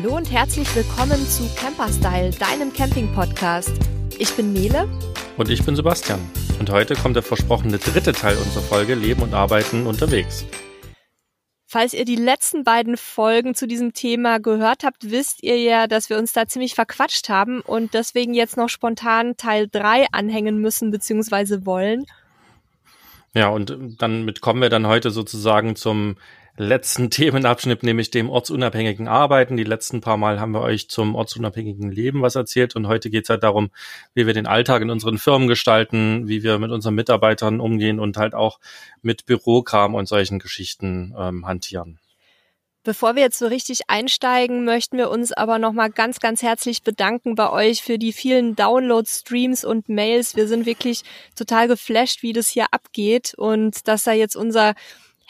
Hallo und herzlich willkommen zu Camperstyle, deinem Camping-Podcast. Ich bin Nele. Und ich bin Sebastian. Und heute kommt der versprochene dritte Teil unserer Folge Leben und Arbeiten unterwegs. Falls ihr die letzten beiden Folgen zu diesem Thema gehört habt, wisst ihr ja, dass wir uns da ziemlich verquatscht haben und deswegen jetzt noch spontan Teil 3 anhängen müssen bzw. wollen. Ja, und damit kommen wir dann heute sozusagen zum letzten Themenabschnitt, nämlich dem ortsunabhängigen Arbeiten. Die letzten paar Mal haben wir euch zum ortsunabhängigen Leben was erzählt und heute geht es halt darum, wie wir den Alltag in unseren Firmen gestalten, wie wir mit unseren Mitarbeitern umgehen und halt auch mit Bürokram und solchen Geschichten ähm, hantieren. Bevor wir jetzt so richtig einsteigen, möchten wir uns aber nochmal ganz, ganz herzlich bedanken bei euch für die vielen Downloads, Streams und Mails. Wir sind wirklich total geflasht, wie das hier abgeht und dass da jetzt unser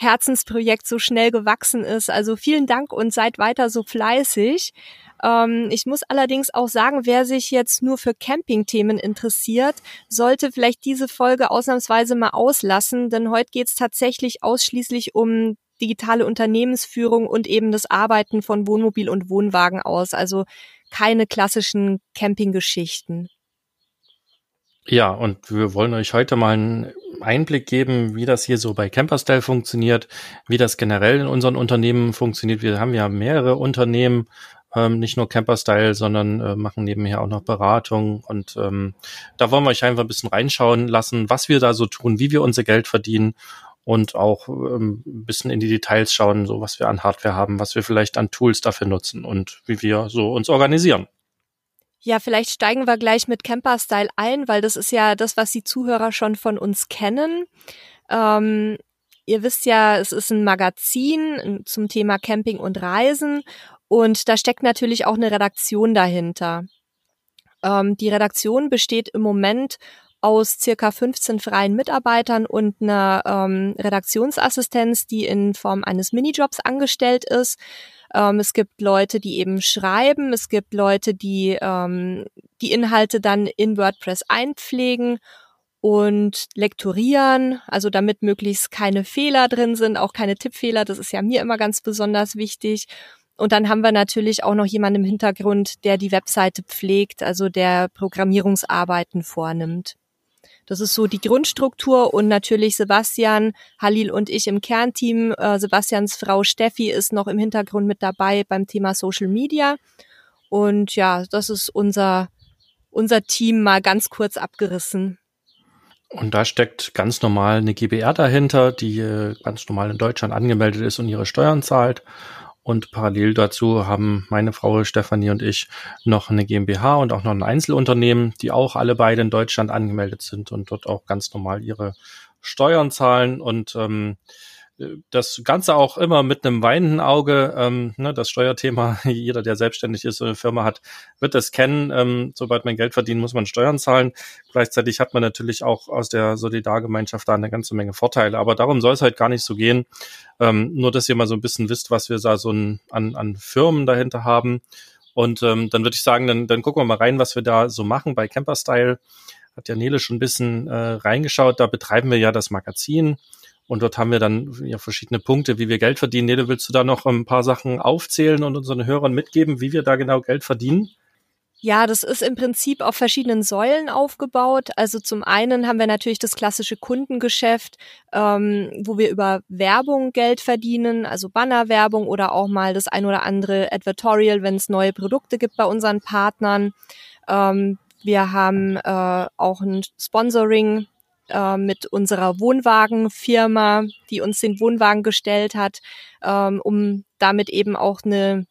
Herzensprojekt so schnell gewachsen ist. Also vielen Dank und seid weiter so fleißig. Ähm, ich muss allerdings auch sagen, wer sich jetzt nur für Campingthemen interessiert, sollte vielleicht diese Folge ausnahmsweise mal auslassen, denn heute geht es tatsächlich ausschließlich um digitale Unternehmensführung und eben das Arbeiten von Wohnmobil und Wohnwagen aus. Also keine klassischen Campinggeschichten. Ja, und wir wollen euch heute mal einen Einblick geben, wie das hier so bei Camperstyle funktioniert, wie das generell in unseren Unternehmen funktioniert. Wir haben ja mehrere Unternehmen, ähm, nicht nur Camperstyle, sondern äh, machen nebenher auch noch Beratung. Und ähm, da wollen wir euch einfach ein bisschen reinschauen lassen, was wir da so tun, wie wir unser Geld verdienen und auch ähm, ein bisschen in die Details schauen, so was wir an Hardware haben, was wir vielleicht an Tools dafür nutzen und wie wir so uns organisieren. Ja, vielleicht steigen wir gleich mit Camper-Style ein, weil das ist ja das, was die Zuhörer schon von uns kennen. Ähm, ihr wisst ja, es ist ein Magazin zum Thema Camping und Reisen und da steckt natürlich auch eine Redaktion dahinter. Ähm, die Redaktion besteht im Moment aus circa 15 freien Mitarbeitern und einer ähm, Redaktionsassistenz, die in Form eines Minijobs angestellt ist. Ähm, es gibt Leute, die eben schreiben, es gibt Leute, die ähm, die Inhalte dann in WordPress einpflegen und lektorieren, also damit möglichst keine Fehler drin sind, auch keine Tippfehler, das ist ja mir immer ganz besonders wichtig. Und dann haben wir natürlich auch noch jemanden im Hintergrund, der die Webseite pflegt, also der Programmierungsarbeiten vornimmt. Das ist so die Grundstruktur und natürlich Sebastian, Halil und ich im Kernteam. Äh, Sebastians Frau Steffi ist noch im Hintergrund mit dabei beim Thema Social Media. Und ja, das ist unser, unser Team mal ganz kurz abgerissen. Und da steckt ganz normal eine GBR dahinter, die äh, ganz normal in Deutschland angemeldet ist und ihre Steuern zahlt. Und parallel dazu haben meine Frau Stefanie und ich noch eine GmbH und auch noch ein Einzelunternehmen, die auch alle beide in Deutschland angemeldet sind und dort auch ganz normal ihre Steuern zahlen. Und ähm, das Ganze auch immer mit einem weinenden Auge. Ähm, ne, das Steuerthema, jeder, der selbstständig ist oder eine Firma hat, wird das kennen. Ähm, sobald man Geld verdient, muss man Steuern zahlen. Gleichzeitig hat man natürlich auch aus der Solidargemeinschaft da eine ganze Menge Vorteile. Aber darum soll es halt gar nicht so gehen. Ähm, nur, dass ihr mal so ein bisschen wisst, was wir da so an, an Firmen dahinter haben. Und ähm, dann würde ich sagen, dann, dann gucken wir mal rein, was wir da so machen bei Camperstyle. Hat ja Nele schon ein bisschen äh, reingeschaut. Da betreiben wir ja das Magazin und dort haben wir dann ja verschiedene Punkte, wie wir Geld verdienen. Nele, willst du da noch ein paar Sachen aufzählen und unseren Hörern mitgeben, wie wir da genau Geld verdienen? Ja, das ist im Prinzip auf verschiedenen Säulen aufgebaut. Also zum einen haben wir natürlich das klassische Kundengeschäft, ähm, wo wir über Werbung Geld verdienen, also Bannerwerbung oder auch mal das ein oder andere Advertorial, wenn es neue Produkte gibt bei unseren Partnern. Ähm, wir haben äh, auch ein Sponsoring äh, mit unserer Wohnwagenfirma, die uns den Wohnwagen gestellt hat, ähm, um damit eben auch eine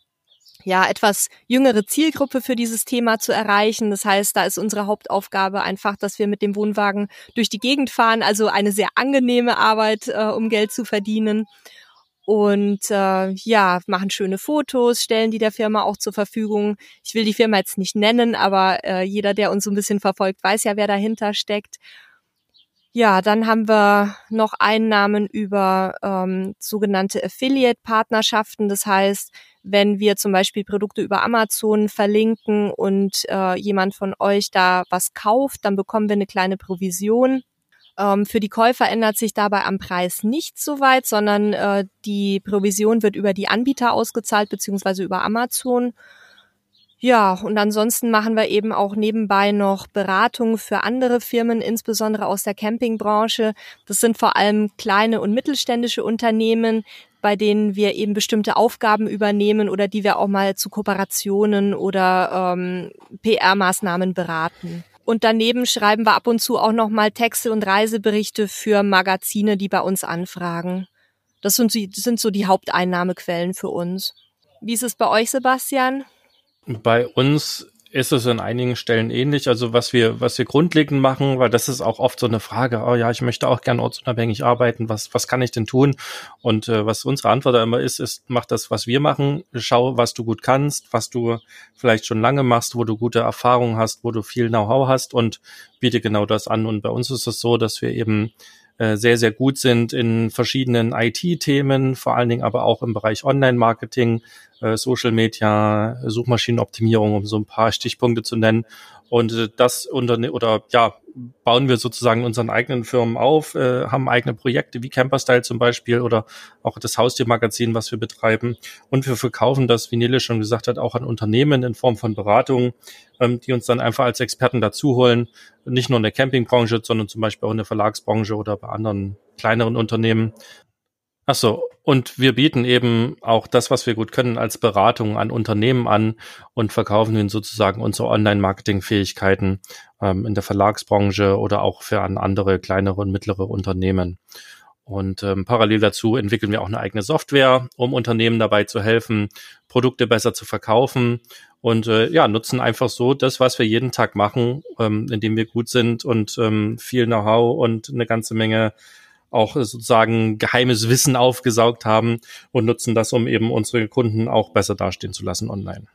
ja, etwas jüngere Zielgruppe für dieses Thema zu erreichen. Das heißt, da ist unsere Hauptaufgabe einfach, dass wir mit dem Wohnwagen durch die Gegend fahren, also eine sehr angenehme Arbeit, äh, um Geld zu verdienen. Und äh, ja, machen schöne Fotos, stellen die der Firma auch zur Verfügung. Ich will die Firma jetzt nicht nennen, aber äh, jeder, der uns so ein bisschen verfolgt, weiß ja, wer dahinter steckt. Ja, dann haben wir noch Einnahmen über ähm, sogenannte Affiliate-Partnerschaften. Das heißt, wenn wir zum Beispiel Produkte über Amazon verlinken und äh, jemand von euch da was kauft, dann bekommen wir eine kleine Provision. Ähm, für die Käufer ändert sich dabei am Preis nicht so weit, sondern äh, die Provision wird über die Anbieter ausgezahlt, beziehungsweise über Amazon. Ja, und ansonsten machen wir eben auch nebenbei noch Beratungen für andere Firmen, insbesondere aus der Campingbranche. Das sind vor allem kleine und mittelständische Unternehmen, bei denen wir eben bestimmte Aufgaben übernehmen oder die wir auch mal zu Kooperationen oder ähm, PR-Maßnahmen beraten. Und daneben schreiben wir ab und zu auch noch mal Texte und Reiseberichte für Magazine, die bei uns anfragen. Das sind, das sind so die Haupteinnahmequellen für uns. Wie ist es bei euch, Sebastian? Bei uns ist es an einigen Stellen ähnlich. Also was wir, was wir grundlegend machen, weil das ist auch oft so eine Frage, oh ja, ich möchte auch gerne ortsunabhängig arbeiten, was, was kann ich denn tun? Und äh, was unsere Antwort da immer ist, ist, mach das, was wir machen, schau, was du gut kannst, was du vielleicht schon lange machst, wo du gute Erfahrungen hast, wo du viel Know-how hast und biete genau das an. Und bei uns ist es so, dass wir eben äh, sehr, sehr gut sind in verschiedenen IT-Themen, vor allen Dingen aber auch im Bereich Online-Marketing, Social Media, Suchmaschinenoptimierung, um so ein paar Stichpunkte zu nennen. Und äh, das unter oder ja, bauen wir sozusagen unseren eigenen Firmen auf, äh, haben eigene Projekte wie Camperstyle zum Beispiel oder auch das Haustiermagazin, was wir betreiben. Und wir verkaufen das, wie Nele schon gesagt hat, auch an Unternehmen in Form von Beratungen, ähm, die uns dann einfach als Experten dazu holen. Nicht nur in der Campingbranche, sondern zum Beispiel auch in der Verlagsbranche oder bei anderen kleineren Unternehmen, Ach so, und wir bieten eben auch das, was wir gut können, als Beratung an Unternehmen an und verkaufen ihnen sozusagen unsere Online-Marketing-Fähigkeiten ähm, in der Verlagsbranche oder auch für an andere kleinere und mittlere Unternehmen. Und ähm, parallel dazu entwickeln wir auch eine eigene Software, um Unternehmen dabei zu helfen, Produkte besser zu verkaufen und äh, ja, nutzen einfach so das, was wir jeden Tag machen, ähm, indem wir gut sind und ähm, viel Know-how und eine ganze Menge auch sozusagen geheimes Wissen aufgesaugt haben und nutzen das, um eben unsere Kunden auch besser dastehen zu lassen online.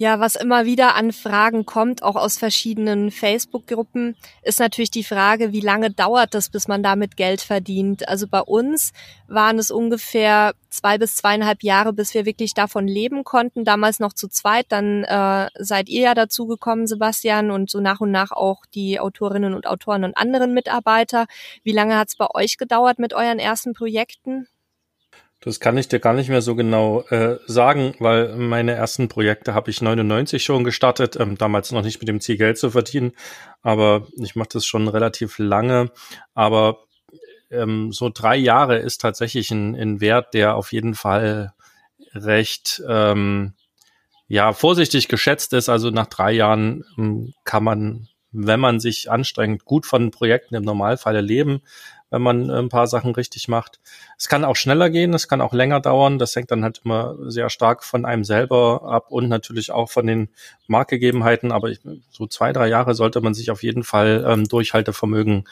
Ja, was immer wieder an Fragen kommt, auch aus verschiedenen Facebook-Gruppen, ist natürlich die Frage, wie lange dauert das, bis man damit Geld verdient? Also bei uns waren es ungefähr zwei bis zweieinhalb Jahre, bis wir wirklich davon leben konnten. Damals noch zu zweit, dann äh, seid ihr ja dazugekommen, Sebastian, und so nach und nach auch die Autorinnen und Autoren und anderen Mitarbeiter. Wie lange hat es bei euch gedauert mit euren ersten Projekten? Das kann ich dir gar nicht mehr so genau äh, sagen, weil meine ersten Projekte habe ich 99 schon gestartet, ähm, damals noch nicht mit dem Ziel Geld zu verdienen, aber ich mache das schon relativ lange. Aber ähm, so drei Jahre ist tatsächlich ein, ein Wert, der auf jeden Fall recht ähm, ja vorsichtig geschätzt ist. Also nach drei Jahren ähm, kann man, wenn man sich anstrengt, gut von Projekten im Normalfall leben wenn man ein paar Sachen richtig macht. Es kann auch schneller gehen, es kann auch länger dauern. Das hängt dann halt immer sehr stark von einem selber ab und natürlich auch von den Marktgegebenheiten. Aber ich, so zwei, drei Jahre sollte man sich auf jeden Fall ähm, Durchhaltevermögen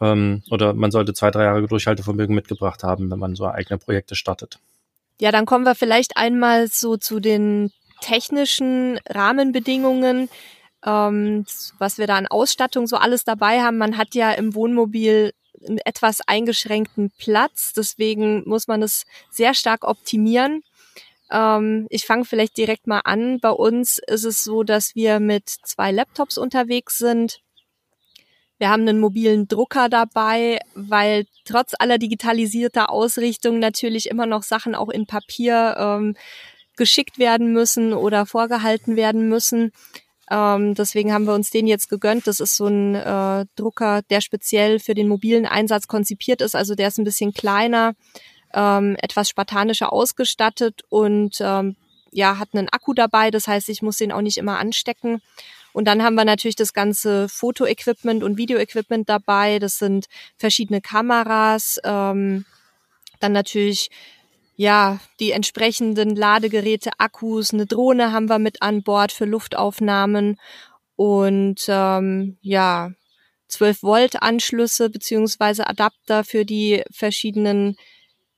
ähm, oder man sollte zwei, drei Jahre Durchhaltevermögen mitgebracht haben, wenn man so eigene Projekte startet. Ja, dann kommen wir vielleicht einmal so zu den technischen Rahmenbedingungen ähm, was wir da an Ausstattung so alles dabei haben. Man hat ja im Wohnmobil etwas eingeschränkten Platz. Deswegen muss man es sehr stark optimieren. Ähm, ich fange vielleicht direkt mal an. Bei uns ist es so, dass wir mit zwei Laptops unterwegs sind. Wir haben einen mobilen Drucker dabei, weil trotz aller digitalisierter Ausrichtung natürlich immer noch Sachen auch in Papier ähm, geschickt werden müssen oder vorgehalten werden müssen. Ähm, deswegen haben wir uns den jetzt gegönnt. Das ist so ein äh, Drucker, der speziell für den mobilen Einsatz konzipiert ist. Also der ist ein bisschen kleiner, ähm, etwas spartanischer ausgestattet und ähm, ja, hat einen Akku dabei. Das heißt, ich muss den auch nicht immer anstecken. Und dann haben wir natürlich das ganze Fotoequipment und Videoequipment dabei. Das sind verschiedene Kameras, ähm, dann natürlich ja, die entsprechenden Ladegeräte, Akkus, eine Drohne haben wir mit an Bord für Luftaufnahmen und ähm, ja, 12 Volt Anschlüsse beziehungsweise Adapter für die verschiedenen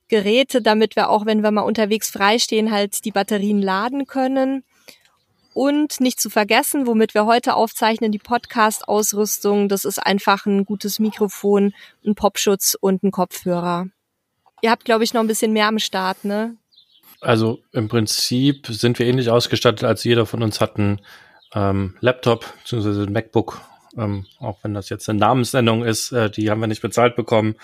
Geräte, damit wir auch, wenn wir mal unterwegs freistehen, halt die Batterien laden können. Und nicht zu vergessen, womit wir heute aufzeichnen, die Podcast-Ausrüstung. Das ist einfach ein gutes Mikrofon, ein Popschutz und ein Kopfhörer. Ihr habt, glaube ich, noch ein bisschen mehr am Start, ne? Also im Prinzip sind wir ähnlich ausgestattet, als jeder von uns hat einen ähm, Laptop bzw. ein MacBook Ähm, auch wenn das jetzt eine Namensnennung ist, äh, die haben wir nicht bezahlt bekommen.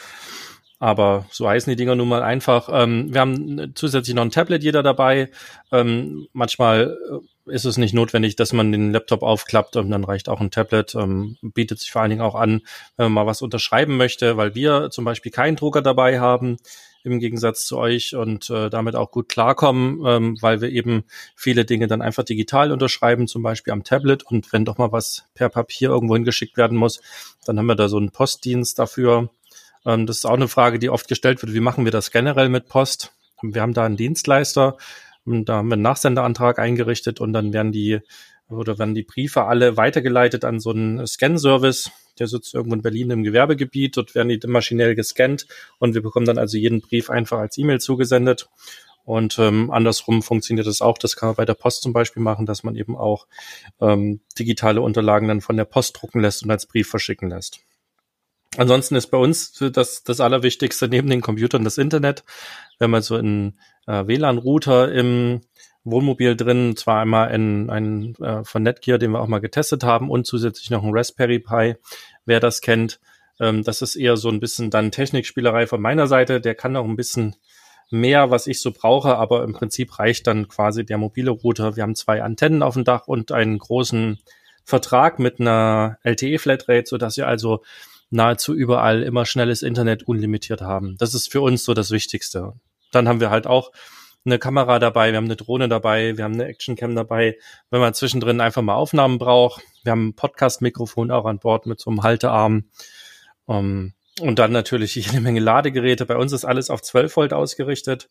Aber so heißen die Dinger nun mal einfach. Ähm, wir haben zusätzlich noch ein Tablet jeder dabei. Ähm, manchmal äh, ist es nicht notwendig, dass man den Laptop aufklappt und dann reicht auch ein Tablet. Ähm, bietet sich vor allen Dingen auch an, wenn man mal was unterschreiben möchte, weil wir zum Beispiel keinen Drucker dabei haben im Gegensatz zu euch und äh, damit auch gut klarkommen, ähm, weil wir eben viele Dinge dann einfach digital unterschreiben, zum Beispiel am Tablet. Und wenn doch mal was per Papier irgendwo hingeschickt werden muss, dann haben wir da so einen Postdienst dafür. Ähm, das ist auch eine Frage, die oft gestellt wird. Wie machen wir das generell mit Post? Wir haben da einen Dienstleister. Und da haben wir einen Nachsenderantrag eingerichtet und dann werden die oder werden die Briefe alle weitergeleitet an so einen Scan-Service. Der sitzt irgendwo in Berlin im Gewerbegebiet. Dort werden die maschinell gescannt und wir bekommen dann also jeden Brief einfach als E-Mail zugesendet. Und ähm, andersrum funktioniert das auch. Das kann man bei der Post zum Beispiel machen, dass man eben auch ähm, digitale Unterlagen dann von der Post drucken lässt und als Brief verschicken lässt. Ansonsten ist bei uns das, das Allerwichtigste neben den Computern das Internet. Wenn man so einen äh, WLAN-Router im Wohnmobil drin, zwar einmal ein, ein äh, von Netgear, den wir auch mal getestet haben, und zusätzlich noch ein Raspberry Pi, wer das kennt. Ähm, das ist eher so ein bisschen dann Technikspielerei von meiner Seite. Der kann auch ein bisschen mehr, was ich so brauche, aber im Prinzip reicht dann quasi der mobile Router. Wir haben zwei Antennen auf dem Dach und einen großen Vertrag mit einer LTE-Flatrate, so dass wir also nahezu überall immer schnelles Internet unlimitiert haben. Das ist für uns so das Wichtigste. Dann haben wir halt auch eine Kamera dabei, wir haben eine Drohne dabei, wir haben eine Actioncam dabei, wenn man zwischendrin einfach mal Aufnahmen braucht. Wir haben ein Podcast-Mikrofon auch an Bord mit so einem Haltearm. Um, ähm, und dann natürlich jede Menge Ladegeräte. Bei uns ist alles auf 12 Volt ausgerichtet,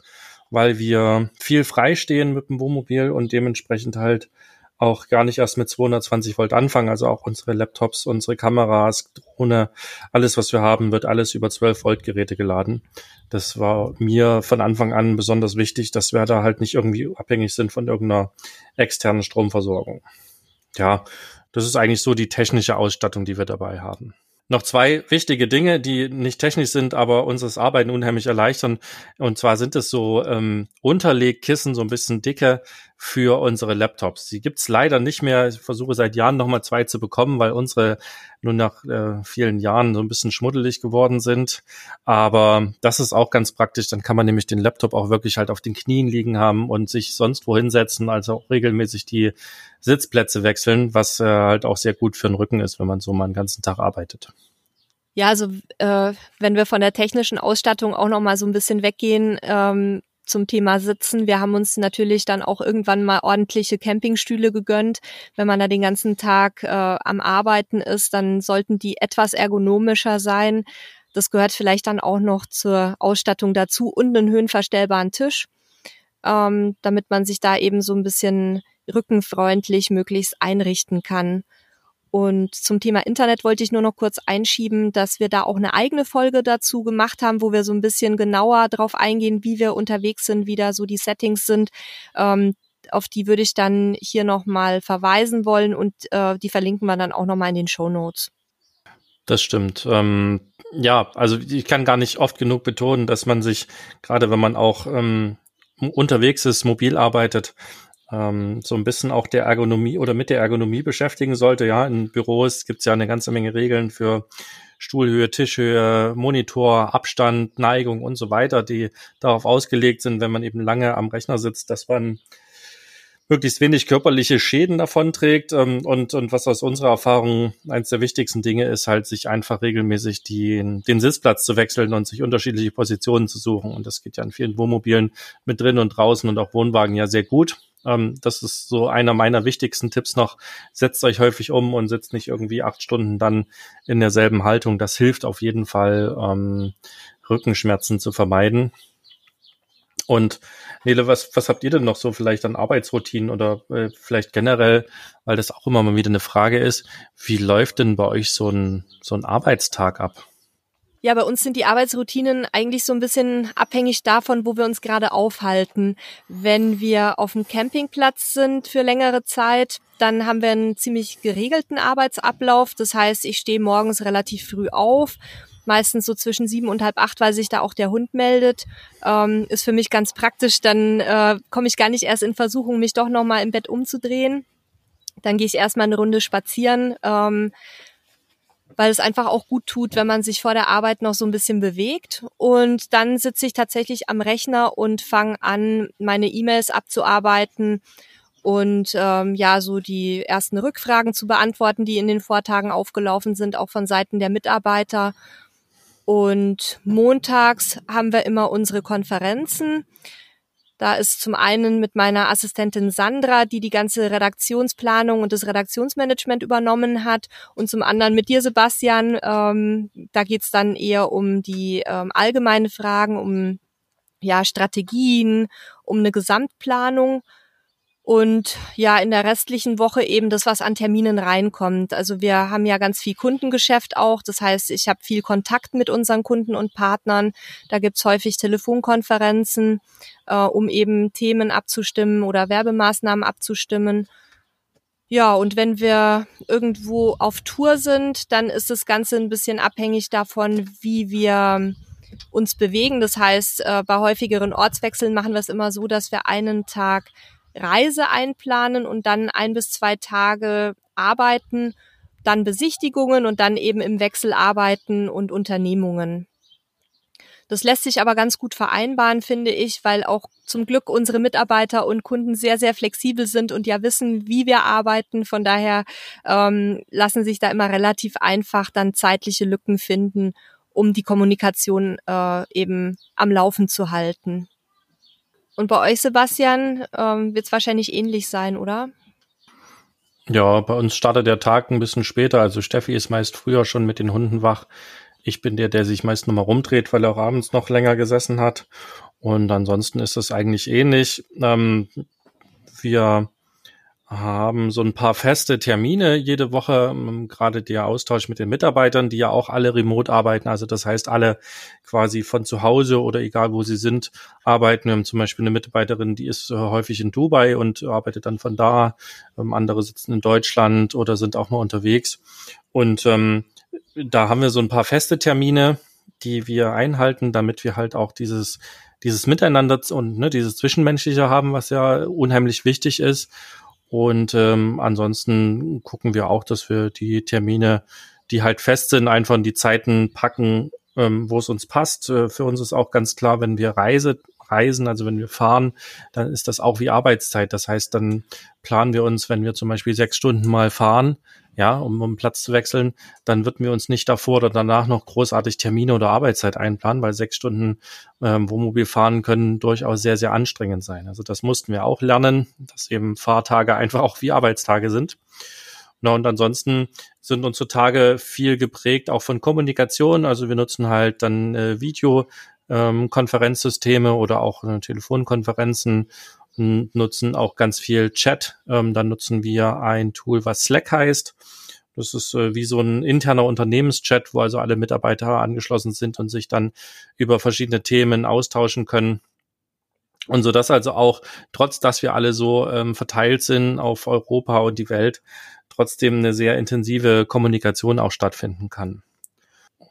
weil wir viel freistehen mit dem Wohnmobil und dementsprechend halt auch gar nicht erst mit 220 Volt anfangen. Also auch unsere Laptops, unsere Kameras, Drohne, alles, was wir haben, wird alles über 12 Volt Geräte geladen. Das war mir von Anfang an besonders wichtig, dass wir da halt nicht irgendwie abhängig sind von irgendeiner externen Stromversorgung. Ja, das ist eigentlich so die technische Ausstattung, die wir dabei haben noch zwei wichtige Dinge, die nicht technisch sind, aber unseres Arbeiten unheimlich erleichtern. Und zwar sind es so ähm, Unterlegkissen, so ein bisschen dicke für unsere Laptops. Die gibt's leider nicht mehr. Ich versuche seit Jahren nochmal zwei zu bekommen, weil unsere nur nach äh, vielen Jahren so ein bisschen schmuddelig geworden sind. Aber das ist auch ganz praktisch. Dann kann man nämlich den Laptop auch wirklich halt auf den Knien liegen haben und sich sonst wohin setzen, also auch regelmäßig die Sitzplätze wechseln, was äh, halt auch sehr gut für den Rücken ist, wenn man so mal einen ganzen Tag arbeitet. Ja, also äh, wenn wir von der technischen Ausstattung auch noch mal so ein bisschen weggehen, ähm, zum Thema Sitzen. Wir haben uns natürlich dann auch irgendwann mal ordentliche Campingstühle gegönnt. Wenn man da den ganzen Tag äh, am Arbeiten ist, dann sollten die etwas ergonomischer sein. Das gehört vielleicht dann auch noch zur Ausstattung dazu und einen höhenverstellbaren Tisch, ähm, damit man sich da eben so ein bisschen rückenfreundlich möglichst einrichten kann. Und zum Thema Internet wollte ich nur noch kurz einschieben, dass wir da auch eine eigene Folge dazu gemacht haben, wo wir so ein bisschen genauer drauf eingehen, wie wir unterwegs sind, wie da so die Settings sind. Ähm, auf die würde ich dann hier nochmal verweisen wollen und äh, die verlinken wir dann auch nochmal in den Show Notes. Das stimmt. Ähm, ja, also ich kann gar nicht oft genug betonen, dass man sich, gerade wenn man auch ähm, unterwegs ist, mobil arbeitet, ähm, so ein bisschen auch der Ergonomie oder mit der Ergonomie beschäftigen sollte. Ja, in Büros gibt es ja eine ganze Menge Regeln für Stuhlhöhe, Tischhöhe, Monitor, Abstand, Neigung und so weiter, die darauf ausgelegt sind, wenn man eben lange am Rechner sitzt, dass man möglichst wenig körperliche Schäden davonträgt. Ähm, und, und was aus unserer Erfahrung eines der wichtigsten Dinge ist, halt sich einfach regelmäßig die, den Sitzplatz zu wechseln und sich unterschiedliche Positionen zu suchen. Und das geht ja in vielen Wohnmobilen mit drin und draußen und auch Wohnwagen ja sehr gut. Ähm, das ist so einer meiner wichtigsten Tipps noch. Setzt euch häufig um und sitzt nicht irgendwie acht Stunden dann in derselben Haltung. Das hilft auf jeden Fall, ähm, Rückenschmerzen zu vermeiden. Und Nele, was, was habt ihr denn noch so vielleicht an Arbeitsroutinen oder äh, vielleicht generell, weil das auch immer mal wieder eine Frage ist, wie läuft denn bei euch so ein, so ein Arbeitstag ab? Ja, bei uns sind die Arbeitsroutinen eigentlich so ein bisschen abhängig davon, wo wir uns gerade aufhalten. Wenn wir auf dem Campingplatz sind für längere Zeit, dann haben wir einen ziemlich geregelten Arbeitsablauf. Das heißt, ich stehe morgens relativ früh auf, meistens so zwischen sieben und halb acht, weil sich da auch der Hund meldet. Ähm, ist für mich ganz praktisch. Dann äh, komme ich gar nicht erst in Versuchung, mich doch nochmal im Bett umzudrehen. Dann gehe ich erstmal eine Runde spazieren. Ähm, weil es einfach auch gut tut, wenn man sich vor der Arbeit noch so ein bisschen bewegt. Und dann sitze ich tatsächlich am Rechner und fange an, meine E-Mails abzuarbeiten und ähm, ja, so die ersten Rückfragen zu beantworten, die in den Vortagen aufgelaufen sind, auch von Seiten der Mitarbeiter. Und montags haben wir immer unsere Konferenzen. Da ist zum einen mit meiner Assistentin Sandra, die die ganze Redaktionsplanung und das Redaktionsmanagement übernommen hat, und zum anderen mit dir, Sebastian. Ähm, da geht's dann eher um die ähm, allgemeine Fragen, um ja Strategien, um eine Gesamtplanung. Und ja, in der restlichen Woche eben das, was an Terminen reinkommt. Also wir haben ja ganz viel Kundengeschäft auch. Das heißt, ich habe viel Kontakt mit unseren Kunden und Partnern. Da gibt's häufig Telefonkonferenzen, äh, um eben Themen abzustimmen oder Werbemaßnahmen abzustimmen. Ja, und wenn wir irgendwo auf Tour sind, dann ist das Ganze ein bisschen abhängig davon, wie wir uns bewegen. Das heißt, äh, bei häufigeren Ortswechseln machen wir es immer so, dass wir einen Tag Reise einplanen und dann ein bis zwei Tage arbeiten, dann Besichtigungen und dann eben im Wechsel arbeiten und Unternehmungen. Das lässt sich aber ganz gut vereinbaren, finde ich, weil auch zum Glück unsere Mitarbeiter und Kunden sehr, sehr flexibel sind und ja wissen, wie wir arbeiten. Von daher ähm, lassen sich da immer relativ einfach dann zeitliche Lücken finden, um die Kommunikation äh, eben am Laufen zu halten. Und bei euch, Sebastian, ähm, wird es wahrscheinlich ähnlich sein, oder? Ja, bei uns startet der Tag ein bisschen später. Also Steffi ist meist früher schon mit den Hunden wach. Ich bin der, der sich meist nochmal rumdreht, weil er auch abends noch länger gesessen hat. Und ansonsten ist es eigentlich ähnlich. Ähm, wir haben so ein paar feste Termine jede Woche, ähm, gerade der Austausch mit den Mitarbeitern, die ja auch alle remote arbeiten, also das heißt alle quasi von zu Hause oder egal wo sie sind, arbeiten. Wir haben zum Beispiel eine Mitarbeiterin, die ist äh, häufig in Dubai und arbeitet dann von da, ähm, andere sitzen in Deutschland oder sind auch mal unterwegs. Und ähm, da haben wir so ein paar feste Termine, die wir einhalten, damit wir halt auch dieses dieses Miteinander und ne, dieses Zwischenmenschliche haben, was ja unheimlich wichtig ist. Und ähm, ansonsten gucken wir auch, dass wir die Termine, die halt fest sind, einfach in die Zeiten packen, ähm, wo es uns passt. Äh, für uns ist auch ganz klar, wenn wir Reise, reisen, also wenn wir fahren, dann ist das auch wie Arbeitszeit. Das heißt, dann planen wir uns, wenn wir zum Beispiel sechs Stunden mal fahren, ja, um, um Platz zu wechseln, dann würden wir uns nicht davor oder danach noch großartig Termine oder Arbeitszeit einplanen, weil sechs Stunden ähm, Wohnmobil fahren können durchaus sehr, sehr anstrengend sein. Also das mussten wir auch lernen, dass eben Fahrtage einfach auch wie Arbeitstage sind. Na, und ansonsten sind unsere Tage viel geprägt auch von Kommunikation. Also wir nutzen halt dann äh, Videokonferenzsysteme ähm, oder auch äh, Telefonkonferenzen nutzen auch ganz viel Chat. Ähm, dann nutzen wir ein Tool, was Slack heißt. Das ist äh, wie so ein interner Unternehmenschat, wo also alle Mitarbeiter angeschlossen sind und sich dann über verschiedene Themen austauschen können. Und so dass also auch, trotz dass wir alle so ähm, verteilt sind auf Europa und die Welt, trotzdem eine sehr intensive Kommunikation auch stattfinden kann.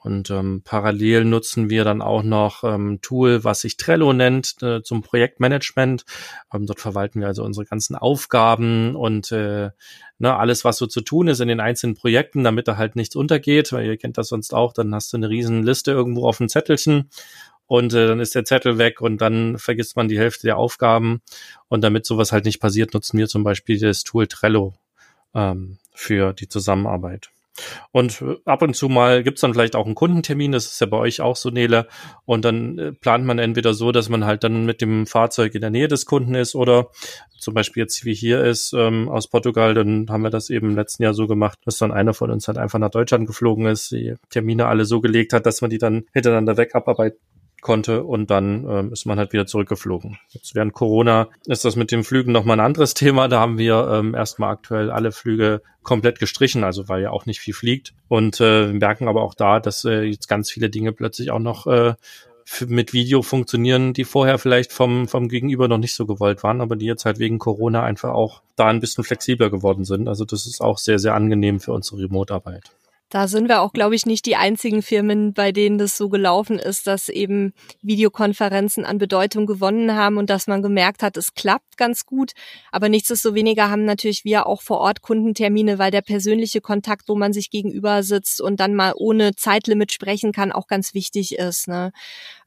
Und ähm, parallel nutzen wir dann auch noch ähm, Tool, was sich Trello nennt, äh, zum Projektmanagement. Ähm, dort verwalten wir also unsere ganzen Aufgaben und äh, ne, alles, was so zu tun ist in den einzelnen Projekten, damit da halt nichts untergeht, weil ihr kennt das sonst auch, dann hast du eine riesen Liste irgendwo auf dem Zettelchen und äh, dann ist der Zettel weg und dann vergisst man die Hälfte der Aufgaben. Und damit sowas halt nicht passiert, nutzen wir zum Beispiel das Tool Trello ähm, für die Zusammenarbeit. Und äh, ab und zu mal gibt's dann vielleicht auch einen Kundentermin, das ist ja bei euch auch so, Nele. Und dann äh, plant man entweder so, dass man halt dann mit dem Fahrzeug in der Nähe des Kunden ist oder zum Beispiel jetzt wie hier ist ähm, aus Portugal, dann haben wir das eben im letzten Jahr so gemacht, dass dann einer von uns halt einfach nach Deutschland geflogen ist, die Termine alle so gelegt hat, dass man die dann hintereinander weg abarbeiten konnte und dann ähm, ist man halt wieder zurückgeflogen. Jetzt während Corona ist das mit den Flügen nochmal ein anderes Thema. Da haben wir ähm, erstmal aktuell alle Flüge komplett gestrichen, also weil ja auch nicht viel fliegt. Und äh, wir merken aber auch da, dass äh, jetzt ganz viele Dinge plötzlich auch noch äh, mit Video funktionieren, die vorher vielleicht vom, vom Gegenüber noch nicht so gewollt waren, aber die jetzt halt wegen Corona einfach auch da ein bisschen flexibler geworden sind. Also das ist auch sehr, sehr angenehm für unsere Remote-Arbeit. Da sind wir auch, glaube ich, nicht die einzigen Firmen, bei denen das so gelaufen ist, dass eben Videokonferenzen an Bedeutung gewonnen haben und dass man gemerkt hat, es klappt ganz gut. Aber nichtsdestoweniger haben natürlich wir auch vor Ort Kundentermine, weil der persönliche Kontakt, wo man sich gegenüber sitzt und dann mal ohne Zeitlimit sprechen kann, auch ganz wichtig ist. Ne?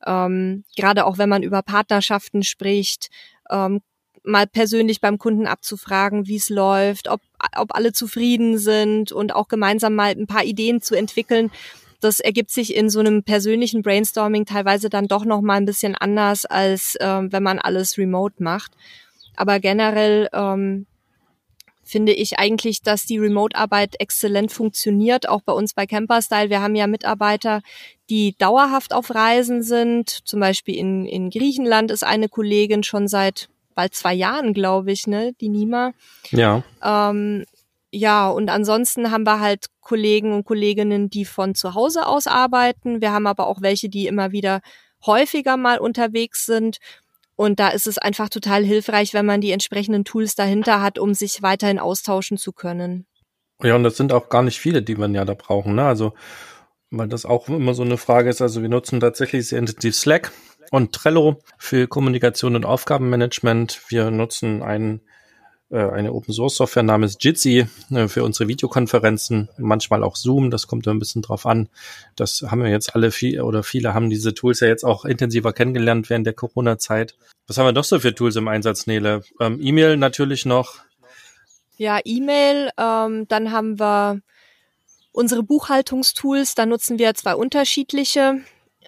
Ähm, Gerade auch wenn man über Partnerschaften spricht, ähm, mal persönlich beim Kunden abzufragen, wie es läuft, ob, ob alle zufrieden sind und auch gemeinsam mal ein paar Ideen zu entwickeln. Das ergibt sich in so einem persönlichen Brainstorming teilweise dann doch noch mal ein bisschen anders, als ähm, wenn man alles remote macht. Aber generell ähm, finde ich eigentlich, dass die Remote-Arbeit exzellent funktioniert, auch bei uns bei Camperstyle. Wir haben ja Mitarbeiter, die dauerhaft auf Reisen sind. Zum Beispiel in, in Griechenland ist eine Kollegin schon seit bald zwei Jahren, glaube ich, ne, die Nima. Ja. Ähm, ja, und ansonsten haben wir halt Kollegen und Kolleginnen, die von zu Hause aus arbeiten. Wir haben aber auch welche, die immer wieder häufiger mal unterwegs sind. Und da ist es einfach total hilfreich, wenn man die entsprechenden Tools dahinter hat, um sich weiterhin austauschen zu können. Ja, und das sind auch gar nicht viele, die man ja da brauchen. Ne? Also, weil das auch immer so eine Frage ist. Also, wir nutzen tatsächlich sehr intensiv Slack und Trello für Kommunikation und Aufgabenmanagement. Wir nutzen einen, äh, eine Open Source Software namens Jitsi äh, für unsere Videokonferenzen, manchmal auch Zoom, das kommt ein bisschen drauf an. Das haben wir jetzt alle viel oder viele haben diese Tools ja jetzt auch intensiver kennengelernt während der Corona-Zeit. Was haben wir noch so für Tools im Einsatz, Nele? Ähm, E-Mail natürlich noch. Ja, E-Mail, ähm, dann haben wir unsere Buchhaltungstools, da nutzen wir zwei unterschiedliche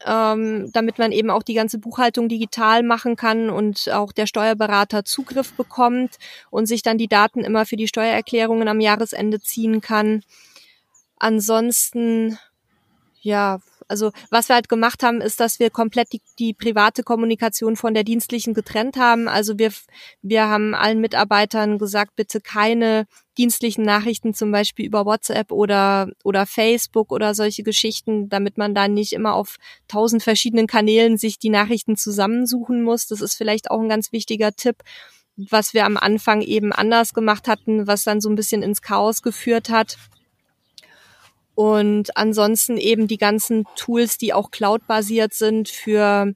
ähm, damit man eben auch die ganze Buchhaltung digital machen kann und auch der Steuerberater Zugriff bekommt und sich dann die Daten immer für die Steuererklärungen am Jahresende ziehen kann. Ansonsten, ja, also was wir halt gemacht haben, ist, dass wir komplett die, die private Kommunikation von der dienstlichen getrennt haben. Also wir, wir haben allen Mitarbeitern gesagt, bitte keine dienstlichen Nachrichten zum Beispiel über WhatsApp oder, oder Facebook oder solche Geschichten, damit man da nicht immer auf tausend verschiedenen Kanälen sich die Nachrichten zusammensuchen muss. Das ist vielleicht auch ein ganz wichtiger Tipp was wir am Anfang eben anders gemacht hatten, was dann so ein bisschen ins Chaos geführt hat. Und ansonsten eben die ganzen Tools, die auch cloud-basiert sind für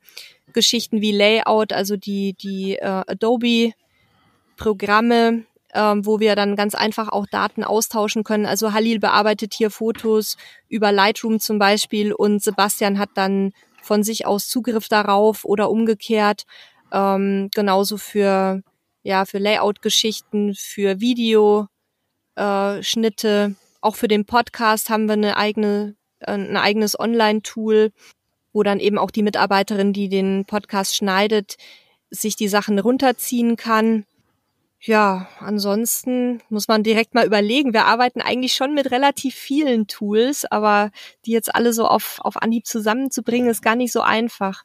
Geschichten wie Layout, also die, die äh, Adobe-Programme, ähm, wo wir dann ganz einfach auch Daten austauschen können. Also Halil bearbeitet hier Fotos über Lightroom zum Beispiel und Sebastian hat dann von sich aus Zugriff darauf oder umgekehrt. Ähm, genauso für, ja, für Layout-Geschichten, für Videoschnitte. Auch für den Podcast haben wir eine eigene, äh, ein eigenes Online-Tool, wo dann eben auch die Mitarbeiterin, die den Podcast schneidet, sich die Sachen runterziehen kann. Ja, ansonsten muss man direkt mal überlegen. Wir arbeiten eigentlich schon mit relativ vielen Tools, aber die jetzt alle so auf, auf Anhieb zusammenzubringen, ist gar nicht so einfach.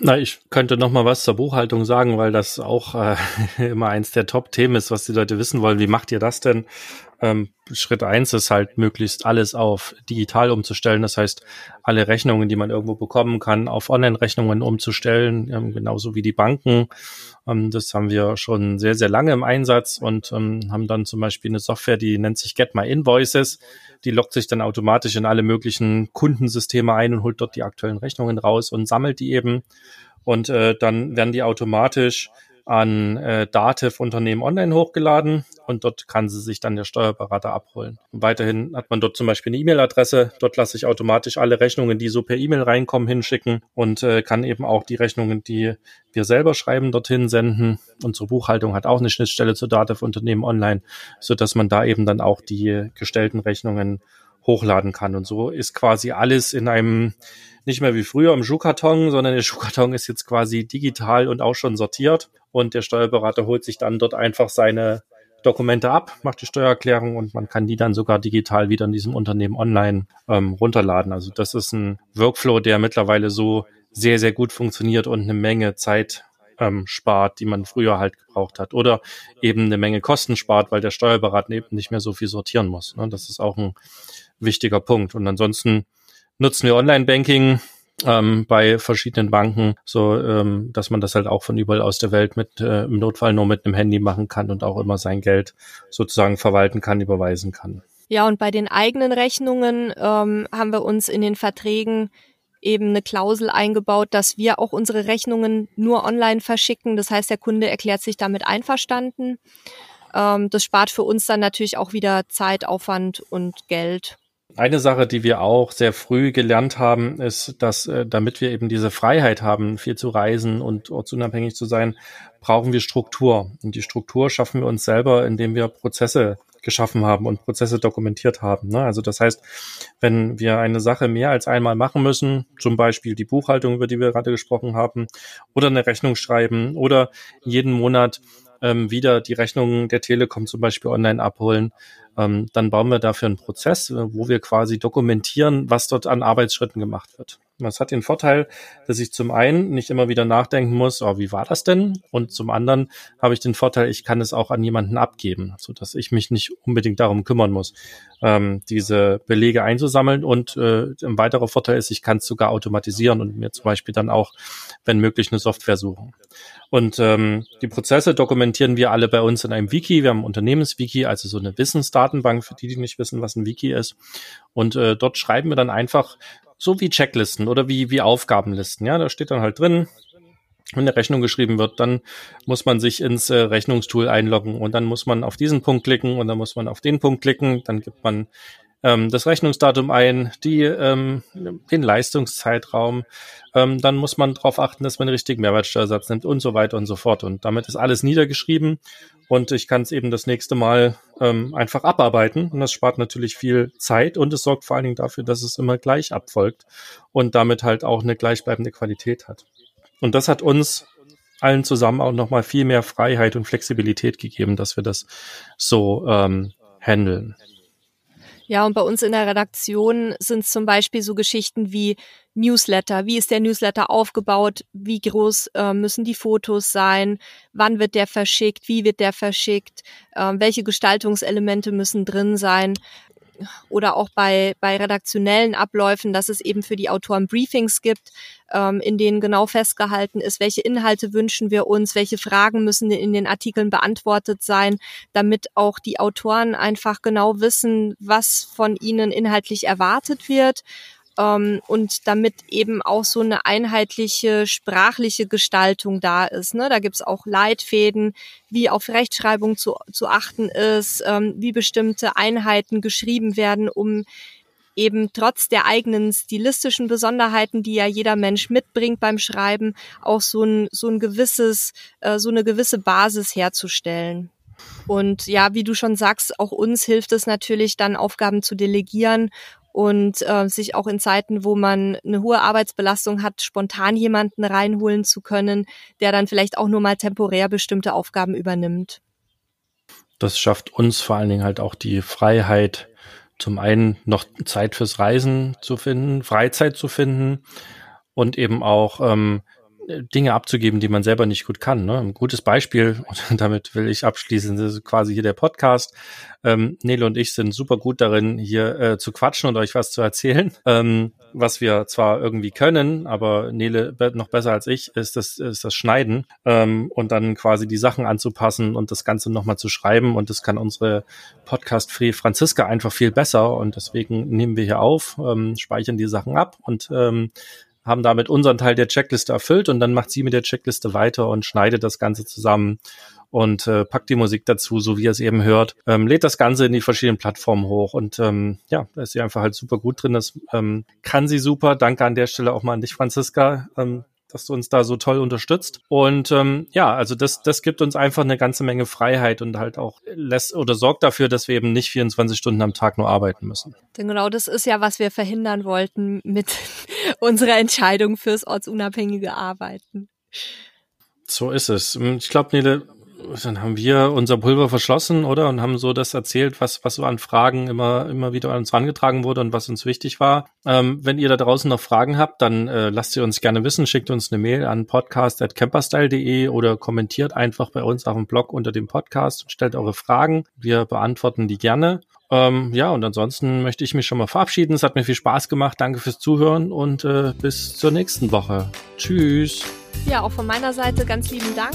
Na, ich könnte noch mal was zur Buchhaltung sagen, weil das auch äh, immer eins der Top-Themen ist, was die Leute wissen wollen. Wie macht ihr das denn? Ähm, Schritt eins ist halt möglichst alles auf digital umzustellen. Das heißt, alle Rechnungen, die man irgendwo bekommen kann, auf Online-Rechnungen umzustellen, ähm, genauso wie die Banken. Ähm, das haben wir schon sehr, sehr lange im Einsatz und ähm, haben dann zum Beispiel eine Software, die nennt sich Get My Invoices. Die lockt sich dann automatisch in alle möglichen Kundensysteme ein und holt dort die aktuellen Rechnungen raus und sammelt die eben. Und äh, dann werden die automatisch an äh, Dativ-Unternehmen online hochgeladen und dort kann sie sich dann der Steuerberater abholen. Und weiterhin hat man dort zum Beispiel eine E-Mail-Adresse. Dort lasse ich automatisch alle Rechnungen, die so per E-Mail reinkommen, hinschicken und äh, kann eben auch die Rechnungen, die wir selber schreiben, dorthin senden. Unsere Buchhaltung hat auch eine Schnittstelle zu Dativ-Unternehmen online, so dass man da eben dann auch die gestellten Rechnungen hochladen kann. Und so ist quasi alles in einem nicht mehr wie früher im Schuhkarton, sondern der Schuhkarton ist jetzt quasi digital und auch schon sortiert. Und der Steuerberater holt sich dann dort einfach seine Dokumente ab, macht die Steuererklärung und man kann die dann sogar digital wieder in diesem Unternehmen online ähm, runterladen. Also das ist ein Workflow, der mittlerweile so sehr, sehr gut funktioniert und eine Menge Zeit ähm, spart, die man früher halt gebraucht hat. Oder eben eine Menge Kosten spart, weil der Steuerberater eben nicht mehr so viel sortieren muss. Ne? Das ist auch ein wichtiger Punkt. Und ansonsten nutzen wir Online-Banking ähm, bei verschiedenen Banken, so ähm, dass man das halt auch von überall aus der Welt mit äh, im Notfall nur mit einem Handy machen kann und auch immer sein Geld sozusagen verwalten kann, überweisen kann. Ja, und bei den eigenen Rechnungen ähm, haben wir uns in den Verträgen eben eine Klausel eingebaut, dass wir auch unsere Rechnungen nur online verschicken. Das heißt, der Kunde erklärt sich damit einverstanden. Ähm, das spart für uns dann natürlich auch wieder Zeit, Aufwand und Geld. Eine Sache, die wir auch sehr früh gelernt haben, ist, dass äh, damit wir eben diese Freiheit haben, viel zu reisen und ortsunabhängig zu sein, brauchen wir Struktur. Und die Struktur schaffen wir uns selber, indem wir Prozesse geschaffen haben und Prozesse dokumentiert haben. Ne? Also das heißt, wenn wir eine Sache mehr als einmal machen müssen, zum Beispiel die Buchhaltung, über die wir gerade gesprochen haben, oder eine Rechnung schreiben oder jeden Monat ähm, wieder die Rechnungen der Telekom zum Beispiel online abholen, dann bauen wir dafür einen Prozess, äh, wo wir quasi dokumentieren, was dort an Arbeitsschritten gemacht wird. Das hat den Vorteil, dass ich zum einen nicht immer wieder nachdenken muss, oh, wie war das denn? Und zum anderen habe ich den Vorteil, ich kann es auch an jemanden abgeben, so dass ich mich nicht unbedingt darum kümmern muss, ähm, diese Belege einzusammeln. Und äh, ein weiterer Vorteil ist, ich kann es sogar automatisieren und mir zum Beispiel dann auch, wenn möglich, eine Software suchen. Und ähm, die Prozesse dokumentieren wir alle bei uns in einem Wiki. Wir haben ein Unternehmenswiki, also so eine Wissensdatenbank für die, die nicht wissen, was ein Wiki ist. Und äh, dort schreiben wir dann einfach so wie Checklisten oder wie, wie Aufgabenlisten. Ja, da steht dann halt drin, wenn eine Rechnung geschrieben wird, dann muss man sich ins äh, Rechnungstool einloggen und dann muss man auf diesen Punkt klicken und dann muss man auf den Punkt klicken, dann gibt man ähm, das Rechnungsdatum ein, die, ähm, den Leistungszeitraum, ähm, dann muss man darauf achten, dass man den richtigen Mehrwertsteuersatz nimmt und so weiter und so fort. Und damit ist alles niedergeschrieben und ich kann es eben das nächste Mal ähm, einfach abarbeiten und das spart natürlich viel Zeit und es sorgt vor allen Dingen dafür, dass es immer gleich abfolgt und damit halt auch eine gleichbleibende Qualität hat. Und das hat uns allen zusammen auch nochmal viel mehr Freiheit und Flexibilität gegeben, dass wir das so ähm, handeln. Ja, und bei uns in der Redaktion sind es zum Beispiel so Geschichten wie Newsletter. Wie ist der Newsletter aufgebaut? Wie groß äh, müssen die Fotos sein? Wann wird der verschickt? Wie wird der verschickt? Äh, welche Gestaltungselemente müssen drin sein? Oder auch bei, bei redaktionellen Abläufen, dass es eben für die Autoren Briefings gibt, ähm, in denen genau festgehalten ist, welche Inhalte wünschen wir uns, welche Fragen müssen in den Artikeln beantwortet sein, damit auch die Autoren einfach genau wissen, was von ihnen inhaltlich erwartet wird ähm, und damit eben auch so eine einheitliche sprachliche Gestaltung da ist. Ne? Da gibt's auch Leitfäden, wie auf Rechtschreibung zu, zu achten ist, ähm, wie bestimmte Einheiten geschrieben werden, um eben trotz der eigenen stilistischen Besonderheiten, die ja jeder Mensch mitbringt beim Schreiben, auch so ein, so ein gewisses, äh, so eine gewisse Basis herzustellen. Und ja, wie du schon sagst, auch uns hilft es natürlich dann Aufgaben zu delegieren und äh, sich auch in Zeiten, wo man eine hohe Arbeitsbelastung hat, spontan jemanden reinholen zu können, der dann vielleicht auch nur mal temporär bestimmte Aufgaben übernimmt. Das schafft uns vor allen Dingen halt auch die Freiheit, zum einen noch Zeit fürs Reisen zu finden, Freizeit zu finden und eben auch ähm, Dinge abzugeben, die man selber nicht gut kann. Ne? Ein gutes Beispiel, und damit will ich abschließen, das ist quasi hier der Podcast. Ähm, Nele und ich sind super gut darin, hier äh, zu quatschen und euch was zu erzählen. Ähm, was wir zwar irgendwie können, aber Nele noch besser als ich, ist das, ist das Schneiden ähm, und dann quasi die Sachen anzupassen und das Ganze nochmal zu schreiben. Und das kann unsere Podcast-Free Franziska einfach viel besser. Und deswegen nehmen wir hier auf, ähm, speichern die Sachen ab und ähm, haben damit unseren Teil der Checkliste erfüllt und dann macht sie mit der Checkliste weiter und schneidet das Ganze zusammen und äh, packt die Musik dazu, so wie ihr es eben hört, ähm, lädt das Ganze in die verschiedenen Plattformen hoch und ähm, ja, da ist sie einfach halt super gut drin. Das ähm, kann sie super. Danke an der Stelle auch mal an dich, Franziska. Ähm, dass du uns da so toll unterstützt. Und ähm, ja, also das, das gibt uns einfach eine ganze Menge Freiheit und halt auch lässt oder sorgt dafür, dass wir eben nicht 24 Stunden am Tag nur arbeiten müssen. Denn genau das ist ja, was wir verhindern wollten mit unserer Entscheidung fürs ortsunabhängige Arbeiten. So ist es. Ich glaube, Nele, dann haben wir unser Pulver verschlossen, oder? Und haben so das erzählt, was, was so an Fragen immer, immer wieder an uns herangetragen wurde und was uns wichtig war. Ähm, wenn ihr da draußen noch Fragen habt, dann äh, lasst sie uns gerne wissen. Schickt uns eine Mail an podcast.camperstyle.de oder kommentiert einfach bei uns auf dem Blog unter dem Podcast und stellt eure Fragen. Wir beantworten die gerne. Ähm, ja, und ansonsten möchte ich mich schon mal verabschieden. Es hat mir viel Spaß gemacht. Danke fürs Zuhören und äh, bis zur nächsten Woche. Tschüss. Ja, auch von meiner Seite ganz lieben Dank